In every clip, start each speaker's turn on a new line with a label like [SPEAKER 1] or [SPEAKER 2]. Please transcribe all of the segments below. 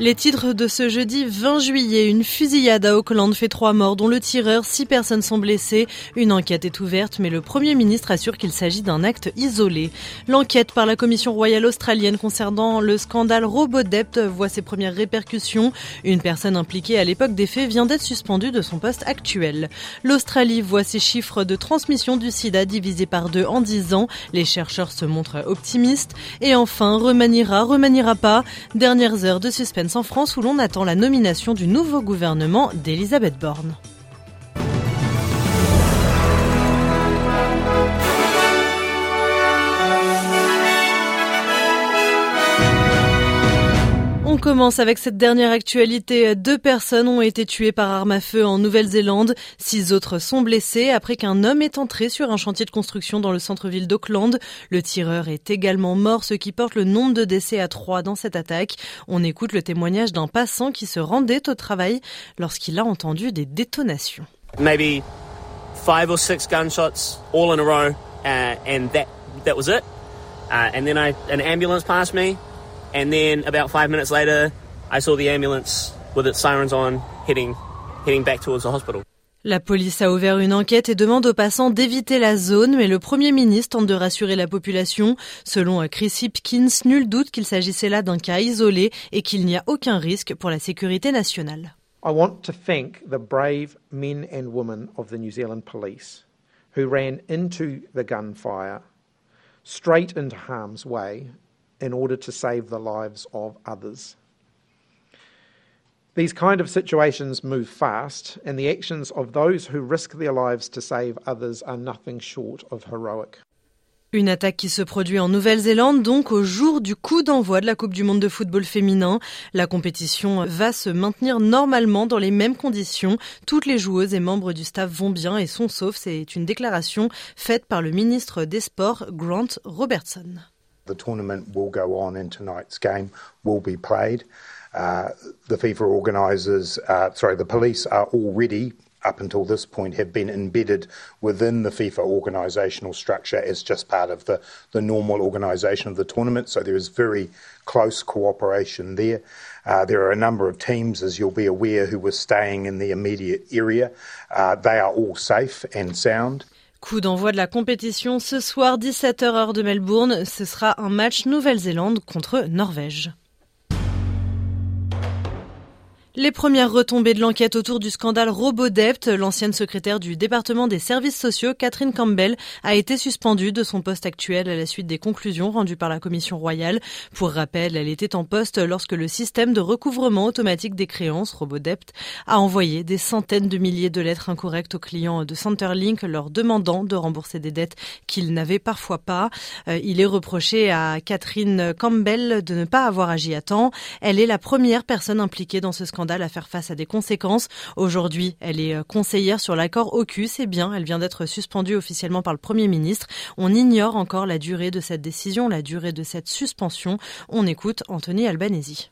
[SPEAKER 1] Les titres de ce jeudi 20 juillet, une fusillade à Auckland fait trois morts, dont le tireur, six personnes sont blessées. Une enquête est ouverte, mais le Premier ministre assure qu'il s'agit d'un acte isolé. L'enquête par la Commission royale australienne concernant le scandale Robodept voit ses premières répercussions. Une personne impliquée à l'époque des faits vient d'être suspendue de son poste actuel. L'Australie voit ses chiffres de transmission du sida divisés par deux en dix ans. Les chercheurs se montrent optimistes. Et enfin, remaniera, remaniera pas. Dernières heures de suspense en France où l'on attend la nomination du nouveau gouvernement d'Elisabeth Borne. Commence avec cette dernière actualité. Deux personnes ont été tuées par arme à feu en Nouvelle-Zélande. Six autres sont blessés après qu'un homme est entré sur un chantier de construction dans le centre-ville d'Auckland. Le tireur est également mort, ce qui porte le nombre de décès à trois dans cette attaque. On écoute le témoignage d'un passant qui se rendait au travail lorsqu'il a entendu des détonations.
[SPEAKER 2] Maybe five or six gunshots all in a row, uh, and that that was it. Uh, and then an ambulance passed me. And then about five minutes later, I saw the ambulance with its sirens on heading, heading back towards the hospital.
[SPEAKER 1] La police a ouvert une enquête et demande aux passants d'éviter la zone, mais le Premier ministre tente de rassurer la population. Selon Chris Hipkins, nul doute qu'il s'agissait là d'un cas isolé et qu'il n'y a aucun risque pour la sécurité nationale.
[SPEAKER 3] I want to thank the brave men and women of the New Zealand Police who ran into the gunfire straight into harm's way in order to save the lives of others. These kind of situations move fast, and the actions of those who risk their lives to save others are nothing short of heroic.
[SPEAKER 1] Une attaque qui se produit en Nouvelle-Zélande, donc au jour du coup d'envoi de la Coupe du Monde de football féminin. La compétition va se maintenir normalement dans les mêmes conditions. Toutes les joueuses et membres du staff vont bien et sont saufs. C'est une déclaration faite par le ministre des Sports, Grant Robertson.
[SPEAKER 4] The tournament will go on and tonight's game will be played. Uh, the FIFA organisers, uh, sorry, the police are already, up until this point, have been embedded within the FIFA organisational structure as just part of the, the normal organisation of the tournament. So there is very close cooperation there. Uh, there are a number of teams, as you'll be aware, who were staying in the immediate area. Uh, they are all safe and sound.
[SPEAKER 1] Coup d'envoi de la compétition ce soir 17h heure de Melbourne. Ce sera un match Nouvelle-Zélande contre Norvège. Les premières retombées de l'enquête autour du scandale Robodept, l'ancienne secrétaire du département des services sociaux, Catherine Campbell, a été suspendue de son poste actuel à la suite des conclusions rendues par la Commission royale. Pour rappel, elle était en poste lorsque le système de recouvrement automatique des créances, Robodept, a envoyé des centaines de milliers de lettres incorrectes aux clients de Centerlink leur demandant de rembourser des dettes qu'ils n'avaient parfois pas. Euh, il est reproché à Catherine Campbell de ne pas avoir agi à temps. Elle est la première personne impliquée dans ce scandale à faire face à des conséquences. Aujourd'hui, elle est euh, conseillère sur l'accord AUKUS. Eh bien, elle vient d'être suspendue officiellement par le Premier ministre. On ignore encore la durée de cette décision, la durée de cette suspension. On écoute Anthony Albanese.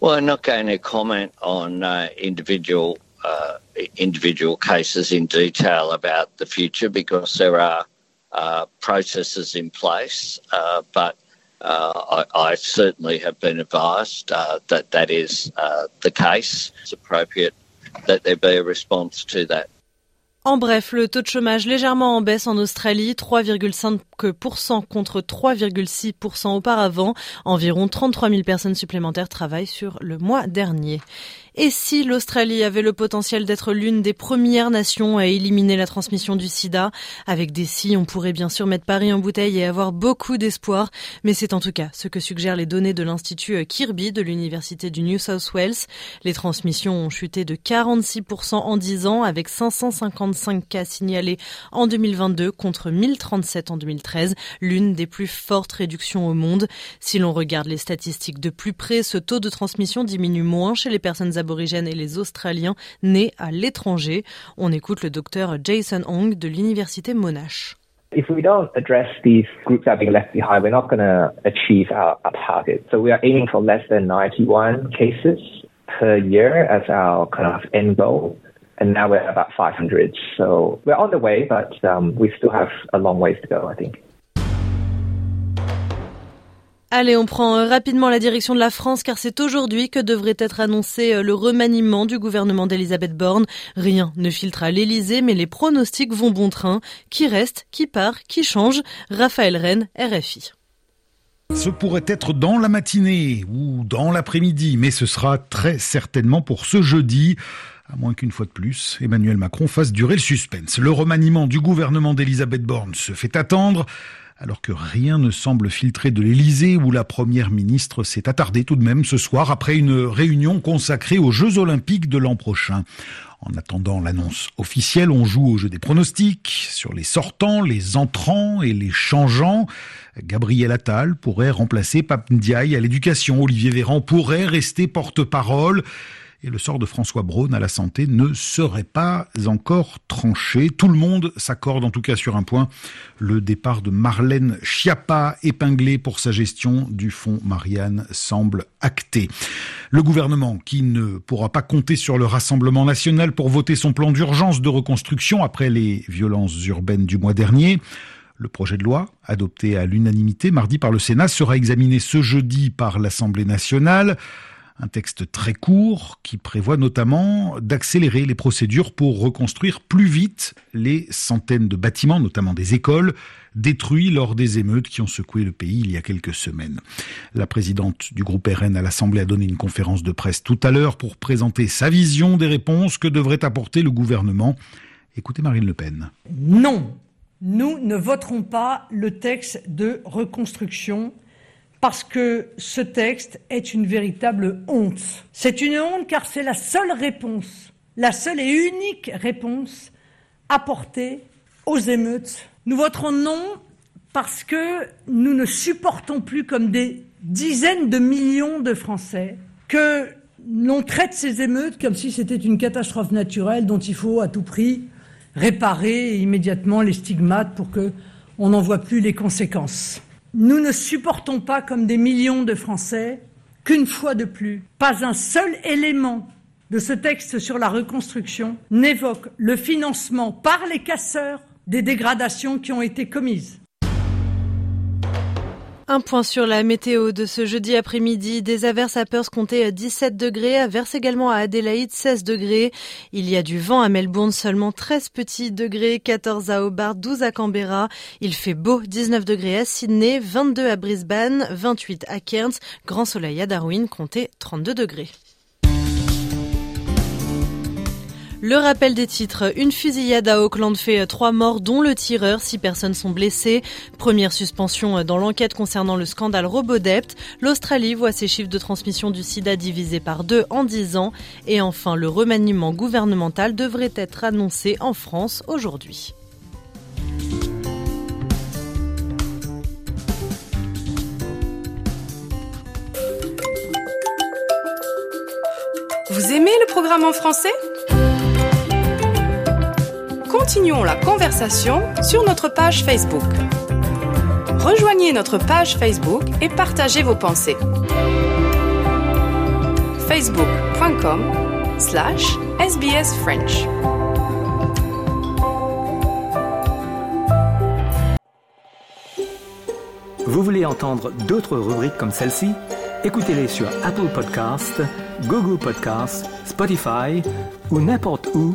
[SPEAKER 5] Well, I'm not going to comment on uh, individual uh, individual cases in detail about the future because there are uh, processes in place, uh, but I, I, certainly have been advised that that is the case. It's appropriate that there be a response to that.
[SPEAKER 1] En bref, le taux de chômage légèrement en baisse en Australie, 3,5% contre 3,6% auparavant. Environ 33 000 personnes supplémentaires travaillent sur le mois dernier. Et si l'Australie avait le potentiel d'être l'une des premières nations à éliminer la transmission du sida? Avec des si, on pourrait bien sûr mettre Paris en bouteille et avoir beaucoup d'espoir, mais c'est en tout cas ce que suggèrent les données de l'Institut Kirby de l'Université du New South Wales. Les transmissions ont chuté de 46% en 10 ans, avec 555 cas signalés en 2022 contre 1037 en 2013, l'une des plus fortes réductions au monde. Si l'on regarde les statistiques de plus près, ce taux de transmission diminue moins chez les personnes aborigènes et les Australiens nés à l'étranger. On écoute le docteur Jason Hong de l'université Monash.
[SPEAKER 6] If we don't address these groups that are being left behind, we're not going to achieve our, our target. So we are aiming for less than 91 cases per year as our kind of end goal. and now we're about 500. So we're on the way, but um, we still have a long ways to go, I think.
[SPEAKER 1] Allez, on prend euh, rapidement la direction de la France car c'est aujourd'hui que devrait être annoncé euh, le remaniement du gouvernement d'Elisabeth Borne. Rien ne filtre à l'Elysée, mais les pronostics vont bon train. Qui reste, qui part, qui change? Raphaël Rennes, RFI.
[SPEAKER 7] Ce pourrait être dans la matinée ou dans l'après-midi, mais ce sera très certainement pour ce jeudi. À moins qu'une fois de plus, Emmanuel Macron fasse durer le suspense. Le remaniement du gouvernement d'Elisabeth Borne se fait attendre alors que rien ne semble filtrer de l'Élysée où la première ministre s'est attardée tout de même ce soir après une réunion consacrée aux Jeux olympiques de l'an prochain. En attendant l'annonce officielle, on joue au jeu des pronostics sur les sortants, les entrants et les changeants. Gabriel Attal pourrait remplacer Pape Ndiaye à l'éducation. Olivier Véran pourrait rester porte-parole et le sort de François Braun à la santé ne serait pas encore tranché. Tout le monde s'accorde en tout cas sur un point. Le départ de Marlène Schiappa, épinglée pour sa gestion du fonds Marianne, semble acté. Le gouvernement, qui ne pourra pas compter sur le Rassemblement national pour voter son plan d'urgence de reconstruction après les violences urbaines du mois dernier, le projet de loi, adopté à l'unanimité mardi par le Sénat, sera examiné ce jeudi par l'Assemblée nationale. Un texte très court qui prévoit notamment d'accélérer les procédures pour reconstruire plus vite les centaines de bâtiments, notamment des écoles, détruits lors des émeutes qui ont secoué le pays il y a quelques semaines. La présidente du groupe RN à l'Assemblée a donné une conférence de presse tout à l'heure pour présenter sa vision des réponses que devrait apporter le gouvernement. Écoutez Marine Le Pen.
[SPEAKER 8] Non, nous ne voterons pas le texte de reconstruction parce que ce texte est une véritable honte. C'est une honte car c'est la seule réponse, la seule et unique réponse apportée aux émeutes. Nous voterons non parce que nous ne supportons plus comme des dizaines de millions de Français que l'on traite ces émeutes comme si c'était une catastrophe naturelle dont il faut à tout prix réparer immédiatement les stigmates pour que on n'en voit plus les conséquences. Nous ne supportons pas, comme des millions de Français, qu'une fois de plus, pas un seul élément de ce texte sur la reconstruction n'évoque le financement par les casseurs des dégradations qui ont été commises.
[SPEAKER 1] Un point sur la météo de ce jeudi après-midi. Des averses à Perth comptaient 17 degrés, averses également à Adélaïde 16 degrés. Il y a du vent à Melbourne, seulement 13 petits degrés, 14 à Hobart, 12 à Canberra. Il fait beau, 19 degrés à Sydney, 22 à Brisbane, 28 à Cairns, grand soleil à Darwin, comptez 32 degrés. Le rappel des titres. Une fusillade à Auckland fait trois morts, dont le tireur. Six personnes sont blessées. Première suspension dans l'enquête concernant le scandale Robodept. L'Australie voit ses chiffres de transmission du sida divisés par deux en dix ans. Et enfin, le remaniement gouvernemental devrait être annoncé en France aujourd'hui.
[SPEAKER 9] Vous aimez le programme en français? Continuons la conversation sur notre page Facebook. Rejoignez notre page Facebook et partagez vos pensées. facebook.com slash sbsfrench.
[SPEAKER 10] Vous voulez entendre d'autres rubriques comme celle-ci? Écoutez-les sur Apple Podcasts, Google Podcasts, Spotify ou n'importe où